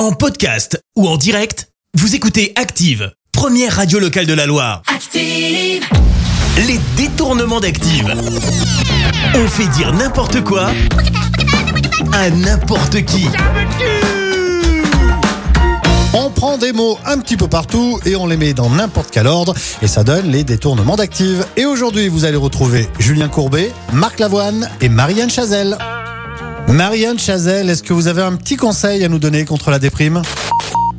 En podcast ou en direct, vous écoutez Active, première radio locale de la Loire. Active, Les détournements d'Active. On fait dire n'importe quoi à n'importe qui. On prend des mots un petit peu partout et on les met dans n'importe quel ordre et ça donne les détournements d'actifs. Et aujourd'hui, vous allez retrouver Julien Courbet, Marc Lavoine et Marianne Chazelle. Marianne Chazelle, est-ce que vous avez un petit conseil à nous donner contre la déprime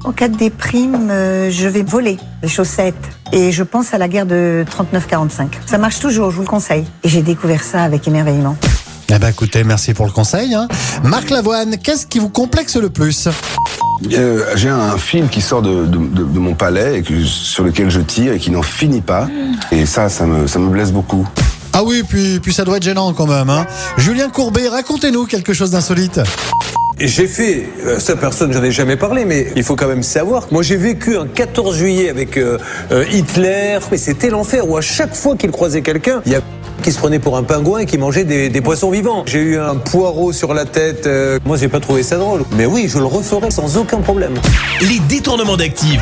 En cas de déprime, euh, je vais voler les chaussettes. Et je pense à la guerre de 39-45. Ça marche toujours, je vous le conseille. Et j'ai découvert ça avec émerveillement. Eh ben écoutez, merci pour le conseil. hein. Marc Lavoine, qu'est-ce qui vous complexe le plus Euh, j'ai un film qui sort de, de- de- de mon palais et que, sur lequel je tire et qui n'en finit pas. Et ça, ça me, ça me blesse beaucoup. Ah oui, puis, puis ça doit être gênant quand même. Hein. Julien Courbet, racontez-nous quelque chose d'insolite. Et J'ai fait, euh, ça personne, j'en ai jamais parlé, mais il faut quand même savoir. Moi j'ai vécu un 14 juillet avec euh, euh, Hitler, mais c'était l'enfer où à chaque fois qu'il croisait quelqu'un, il y a qui se prenait pour un pingouin et qui mangeait des, des poissons vivants. J'ai eu un poireau sur la tête, euh, moi j'ai pas trouvé ça drôle. Mais oui, je le referai sans aucun problème. Les détournements d'Active.